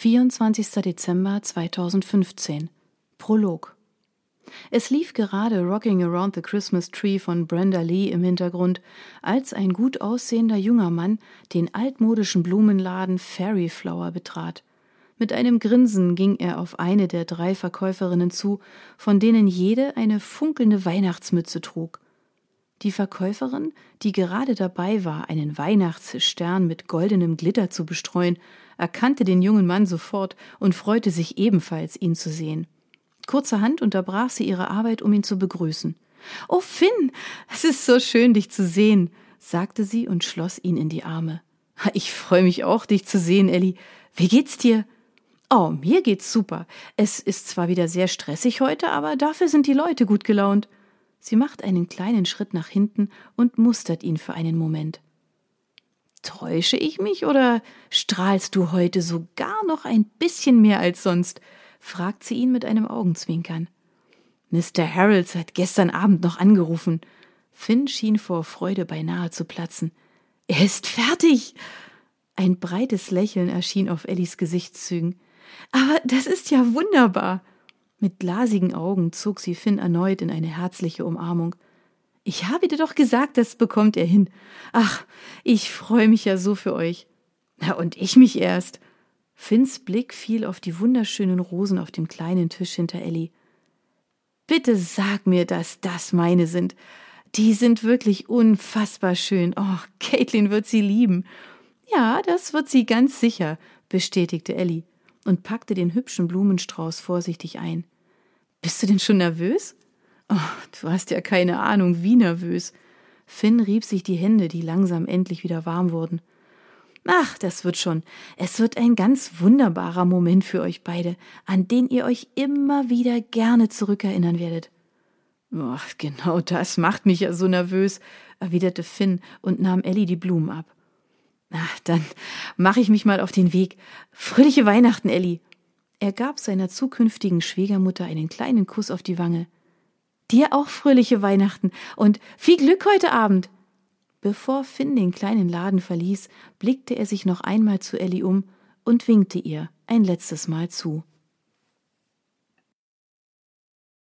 24. Dezember 2015 Prolog Es lief gerade Rocking Around the Christmas Tree von Brenda Lee im Hintergrund, als ein gut aussehender junger Mann den altmodischen Blumenladen Fairy Flower betrat. Mit einem Grinsen ging er auf eine der drei Verkäuferinnen zu, von denen jede eine funkelnde Weihnachtsmütze trug. Die Verkäuferin, die gerade dabei war, einen Weihnachtsstern mit goldenem Glitter zu bestreuen, erkannte den jungen Mann sofort und freute sich ebenfalls, ihn zu sehen. Kurzerhand unterbrach sie ihre Arbeit, um ihn zu begrüßen. Oh, Finn, es ist so schön, dich zu sehen, sagte sie und schloss ihn in die Arme. Ich freue mich auch, dich zu sehen, Elli. Wie geht's dir? Oh, mir geht's super. Es ist zwar wieder sehr stressig heute, aber dafür sind die Leute gut gelaunt. Sie macht einen kleinen Schritt nach hinten und mustert ihn für einen Moment. Täusche ich mich oder strahlst du heute sogar noch ein bisschen mehr als sonst? fragt sie ihn mit einem Augenzwinkern. Mr. Harolds hat gestern Abend noch angerufen. Finn schien vor Freude beinahe zu platzen. Er ist fertig! Ein breites Lächeln erschien auf Ellis Gesichtszügen. Aber das ist ja wunderbar! Mit glasigen Augen zog sie Finn erneut in eine herzliche Umarmung. Ich habe dir doch gesagt, das bekommt er hin. Ach, ich freue mich ja so für euch. Na, und ich mich erst. Finns Blick fiel auf die wunderschönen Rosen auf dem kleinen Tisch hinter Ellie. Bitte sag mir, dass das meine sind. Die sind wirklich unfassbar schön. Oh, Caitlin wird sie lieben. Ja, das wird sie ganz sicher, bestätigte Ellie und packte den hübschen Blumenstrauß vorsichtig ein. Bist du denn schon nervös? Oh, du hast ja keine Ahnung, wie nervös. Finn rieb sich die Hände, die langsam endlich wieder warm wurden. Ach, das wird schon. Es wird ein ganz wunderbarer Moment für euch beide, an den ihr euch immer wieder gerne zurückerinnern werdet. Oh, genau das macht mich ja so nervös, erwiderte Finn und nahm Ellie die Blumen ab. Na, dann mache ich mich mal auf den Weg. Fröhliche Weihnachten, Elli. Er gab seiner zukünftigen Schwiegermutter einen kleinen Kuss auf die Wange. Dir auch fröhliche Weihnachten und viel Glück heute Abend. Bevor Finn den kleinen Laden verließ, blickte er sich noch einmal zu Elli um und winkte ihr ein letztes Mal zu.